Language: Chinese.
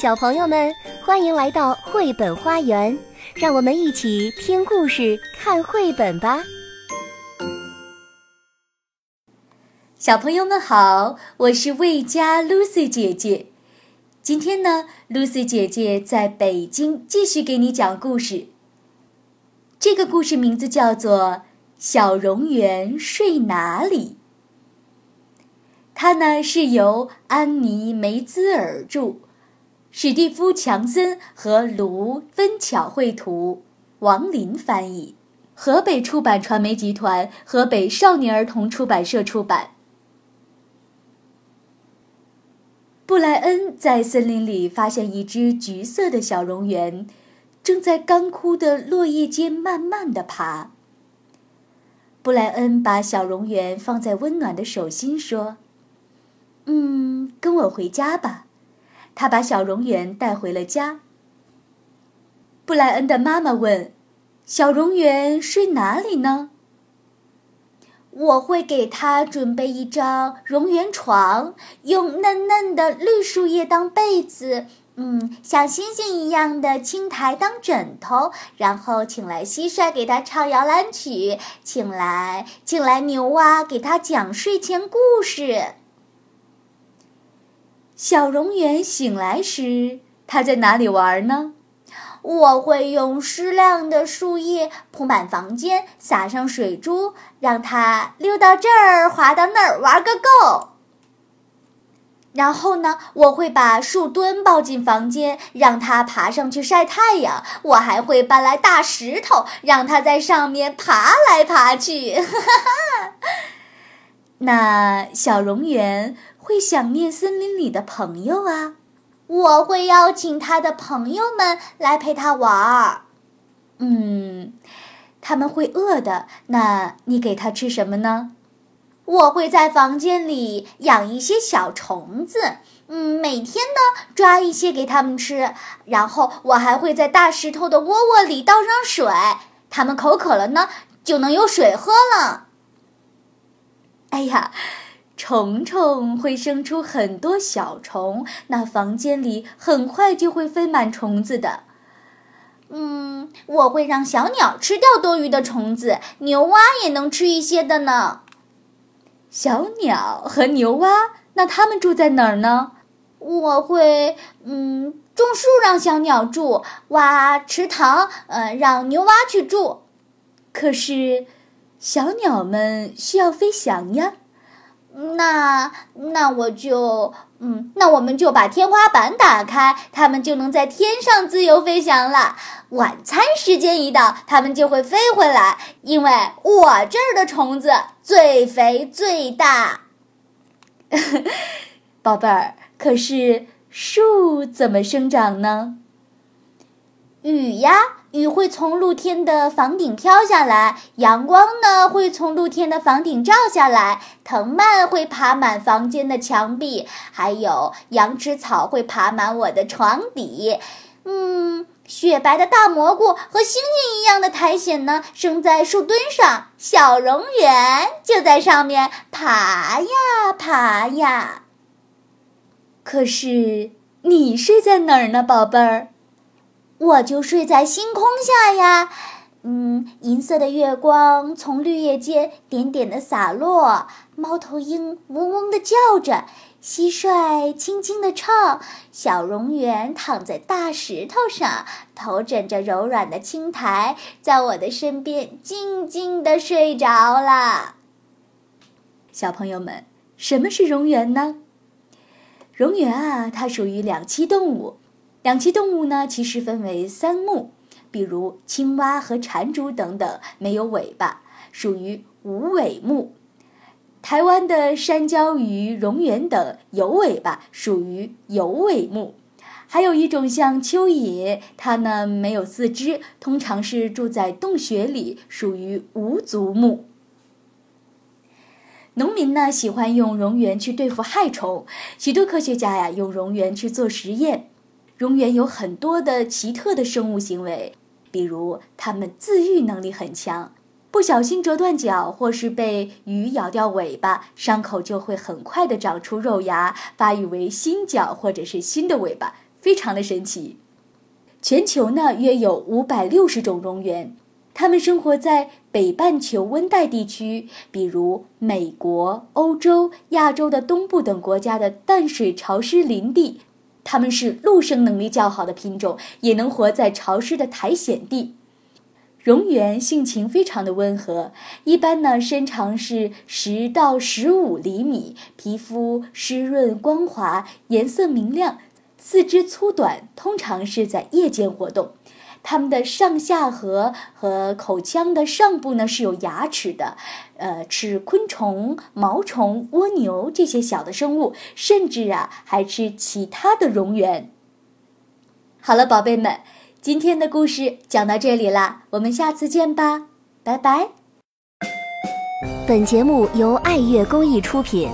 小朋友们，欢迎来到绘本花园，让我们一起听故事、看绘本吧。小朋友们好，我是魏佳 Lucy 姐姐。今天呢，Lucy 姐姐在北京继续给你讲故事。这个故事名字叫做《小蝾螈睡哪里》。它呢是由安妮梅兹尔著。史蒂夫·强森和卢芬巧绘图，王林翻译，河北出版传媒集团、河北少年儿童出版社出版。布莱恩在森林里发现一只橘色的小蝾螈，正在干枯的落叶间慢慢的爬。布莱恩把小蝾螈放在温暖的手心，说：“嗯，跟我回家吧。”他把小蝾螈带回了家。布莱恩的妈妈问：“小蝾螈睡哪里呢？”我会给他准备一张蝾螈床，用嫩嫩的绿树叶当被子，嗯，像星星一样的青苔当枕头，然后请来蟋蟀给他唱摇篮曲，请来请来牛蛙给他讲睡前故事。小蝾螈醒来时，它在哪里玩呢？我会用湿亮的树叶铺满房间，撒上水珠，让它溜到这儿，滑到那儿，玩个够。然后呢，我会把树墩抱进房间，让它爬上去晒太阳。我还会搬来大石头，让它在上面爬来爬去。哈哈哈那小蝾螈。会想念森林里的朋友啊！我会邀请他的朋友们来陪他玩儿。嗯，他们会饿的。那你给他吃什么呢？我会在房间里养一些小虫子。嗯，每天呢抓一些给他们吃。然后我还会在大石头的窝窝里倒上水，他们口渴了呢就能有水喝了。哎呀！虫虫会生出很多小虫，那房间里很快就会飞满虫子的。嗯，我会让小鸟吃掉多余的虫子，牛蛙也能吃一些的呢。小鸟和牛蛙，那它们住在哪儿呢？我会嗯种树让小鸟住，挖池塘呃让牛蛙去住。可是，小鸟们需要飞翔呀。那那我就嗯，那我们就把天花板打开，它们就能在天上自由飞翔了。晚餐时间一到，它们就会飞回来，因为我这儿的虫子最肥最大。宝贝儿，可是树怎么生长呢？雨呀。雨会从露天的房顶飘下来，阳光呢会从露天的房顶照下来，藤蔓会爬满房间的墙壁，还有羊齿草会爬满我的床底。嗯，雪白的大蘑菇和星星一样的苔藓呢，生在树墩上，小蝾螈就在上面爬呀爬呀。可是你睡在哪儿呢，宝贝儿？我就睡在星空下呀，嗯，银色的月光从绿叶间点点的洒落，猫头鹰嗡嗡的叫着，蟋蟀轻轻的唱，小蝾螈躺在大石头上，头枕着柔软的青苔，在我的身边静静的睡着了。小朋友们，什么是蝾螈呢？蝾螈啊，它属于两栖动物。两栖动物呢，其实分为三目，比如青蛙和蟾蜍等等，没有尾巴，属于无尾目。台湾的山椒鱼、蝾螈等有尾巴，属于有尾目。还有一种像蚯蚓，它呢没有四肢，通常是住在洞穴里，属于无足目。农民呢喜欢用蝾螈去对付害虫，许多科学家呀用蝾螈去做实验。蝾螈有很多的奇特的生物行为，比如它们自愈能力很强，不小心折断脚或是被鱼咬掉尾巴，伤口就会很快的长出肉芽，发育为新脚或者是新的尾巴，非常的神奇。全球呢约有五百六十种蝾螈，它们生活在北半球温带地区，比如美国、欧洲、亚洲的东部等国家的淡水潮湿林地。它们是陆生能力较好的品种，也能活在潮湿的苔藓地。蝾螈性情非常的温和，一般呢身长是十到十五厘米，皮肤湿润光滑，颜色明亮。四肢粗短，通常是在夜间活动。它们的上下颌和口腔的上部呢是有牙齿的，呃，吃昆虫、毛虫、蜗牛这些小的生物，甚至啊还吃其他的蝾螈。好了，宝贝们，今天的故事讲到这里啦，我们下次见吧，拜拜。本节目由爱乐公益出品。